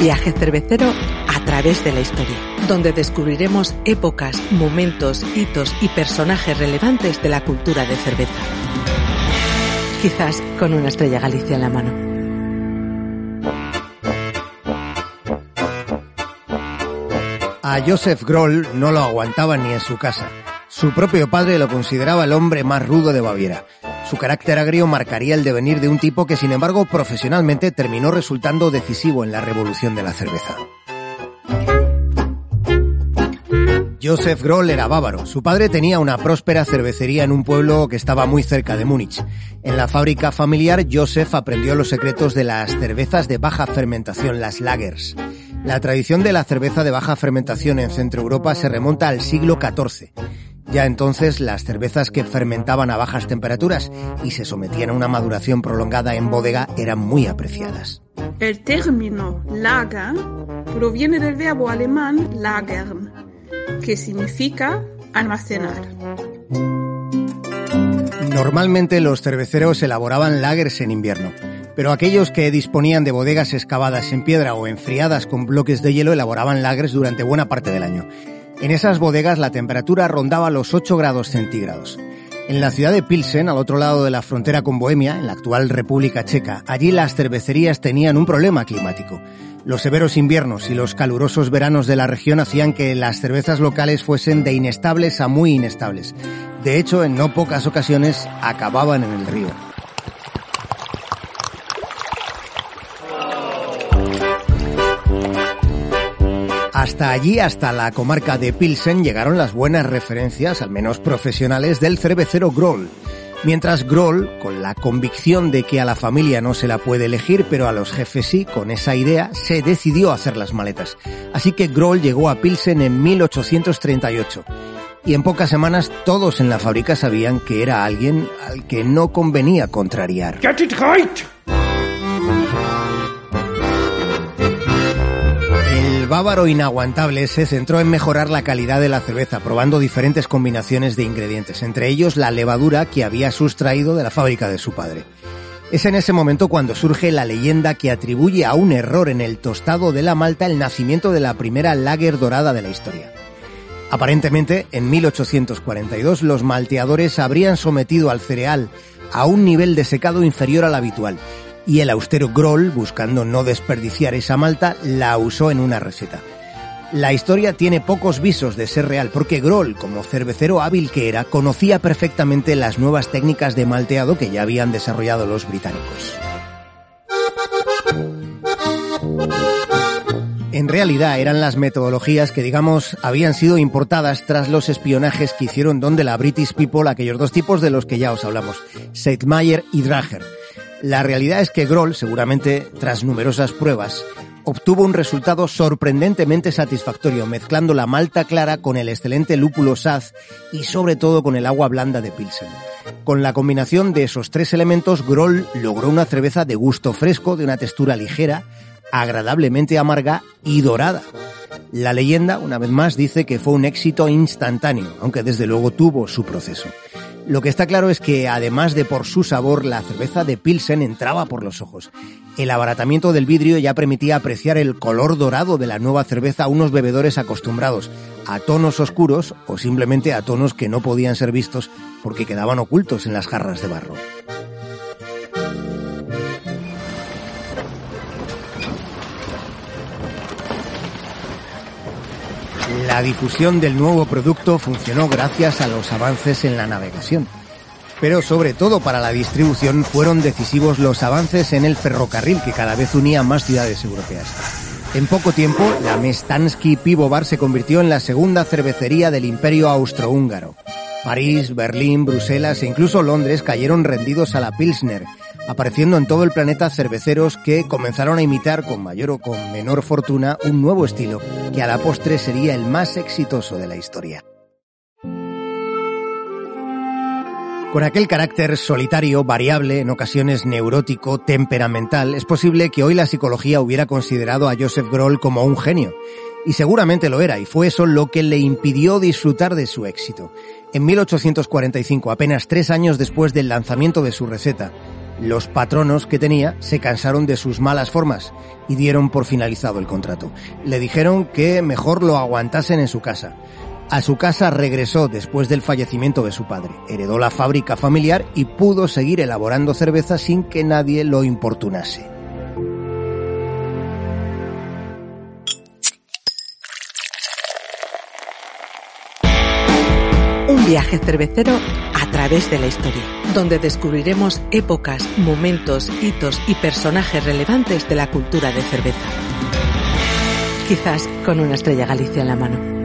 viaje cervecero a través de la historia, donde descubriremos épocas, momentos, hitos y personajes relevantes de la cultura de cerveza. Quizás con una estrella Galicia en la mano. A Joseph Groll no lo aguantaba ni en su casa. Su propio padre lo consideraba el hombre más rudo de Baviera. Su carácter agrio marcaría el devenir de un tipo que, sin embargo, profesionalmente terminó resultando decisivo en la revolución de la cerveza. Joseph Groll era bávaro. Su padre tenía una próspera cervecería en un pueblo que estaba muy cerca de Múnich. En la fábrica familiar, Joseph aprendió los secretos de las cervezas de baja fermentación, las lagers. La tradición de la cerveza de baja fermentación en Centro Europa se remonta al siglo XIV. Ya entonces las cervezas que fermentaban a bajas temperaturas y se sometían a una maduración prolongada en bodega eran muy apreciadas. El término lager proviene del verbo alemán lagern, que significa almacenar. Normalmente los cerveceros elaboraban lagers en invierno pero aquellos que disponían de bodegas excavadas en piedra o enfriadas con bloques de hielo elaboraban lagres durante buena parte del año. En esas bodegas la temperatura rondaba los 8 grados centígrados. En la ciudad de Pilsen, al otro lado de la frontera con Bohemia, en la actual República Checa, allí las cervecerías tenían un problema climático. Los severos inviernos y los calurosos veranos de la región hacían que las cervezas locales fuesen de inestables a muy inestables. De hecho, en no pocas ocasiones acababan en el río. Hasta allí, hasta la comarca de Pilsen, llegaron las buenas referencias, al menos profesionales, del cervecero Groll. Mientras Groll, con la convicción de que a la familia no se la puede elegir, pero a los jefes sí, con esa idea, se decidió a hacer las maletas. Así que Groll llegó a Pilsen en 1838. Y en pocas semanas todos en la fábrica sabían que era alguien al que no convenía contrariar. Bávaro inaguantable se centró en mejorar la calidad de la cerveza, probando diferentes combinaciones de ingredientes, entre ellos la levadura que había sustraído de la fábrica de su padre. Es en ese momento cuando surge la leyenda que atribuye a un error en el tostado de la malta el nacimiento de la primera lager dorada de la historia. Aparentemente, en 1842 los malteadores habrían sometido al cereal a un nivel de secado inferior al habitual y el austero Groll, buscando no desperdiciar esa malta, la usó en una receta. La historia tiene pocos visos de ser real porque Groll, como cervecero hábil que era, conocía perfectamente las nuevas técnicas de malteado que ya habían desarrollado los británicos. En realidad eran las metodologías que, digamos, habían sido importadas tras los espionajes que hicieron donde la British People aquellos dos tipos de los que ya os hablamos, Seidmayer y Drager la realidad es que Groll, seguramente tras numerosas pruebas, obtuvo un resultado sorprendentemente satisfactorio, mezclando la malta clara con el excelente lúpulo Saz y sobre todo con el agua blanda de Pilsen. Con la combinación de esos tres elementos, Groll logró una cerveza de gusto fresco, de una textura ligera, agradablemente amarga y dorada. La leyenda, una vez más, dice que fue un éxito instantáneo, aunque desde luego tuvo su proceso. Lo que está claro es que, además de por su sabor, la cerveza de Pilsen entraba por los ojos. El abaratamiento del vidrio ya permitía apreciar el color dorado de la nueva cerveza a unos bebedores acostumbrados a tonos oscuros o simplemente a tonos que no podían ser vistos porque quedaban ocultos en las jarras de barro. La difusión del nuevo producto funcionó gracias a los avances en la navegación. Pero sobre todo para la distribución fueron decisivos los avances en el ferrocarril que cada vez unía más ciudades europeas. En poco tiempo, la Mestansky Pivovar se convirtió en la segunda cervecería del imperio austrohúngaro. París, Berlín, Bruselas e incluso Londres cayeron rendidos a la Pilsner, apareciendo en todo el planeta cerveceros que comenzaron a imitar con mayor o con menor fortuna un nuevo estilo que a la postre sería el más exitoso de la historia. Con aquel carácter solitario, variable, en ocasiones neurótico, temperamental, es posible que hoy la psicología hubiera considerado a Joseph Groll como un genio. Y seguramente lo era, y fue eso lo que le impidió disfrutar de su éxito. En 1845, apenas tres años después del lanzamiento de su receta, Los patronos que tenía se cansaron de sus malas formas y dieron por finalizado el contrato. Le dijeron que mejor lo aguantasen en su casa. A su casa regresó después del fallecimiento de su padre. Heredó la fábrica familiar y pudo seguir elaborando cerveza sin que nadie lo importunase. Viaje cervecero a través de la historia, donde descubriremos épocas, momentos, hitos y personajes relevantes de la cultura de cerveza. Quizás con una estrella Galicia en la mano.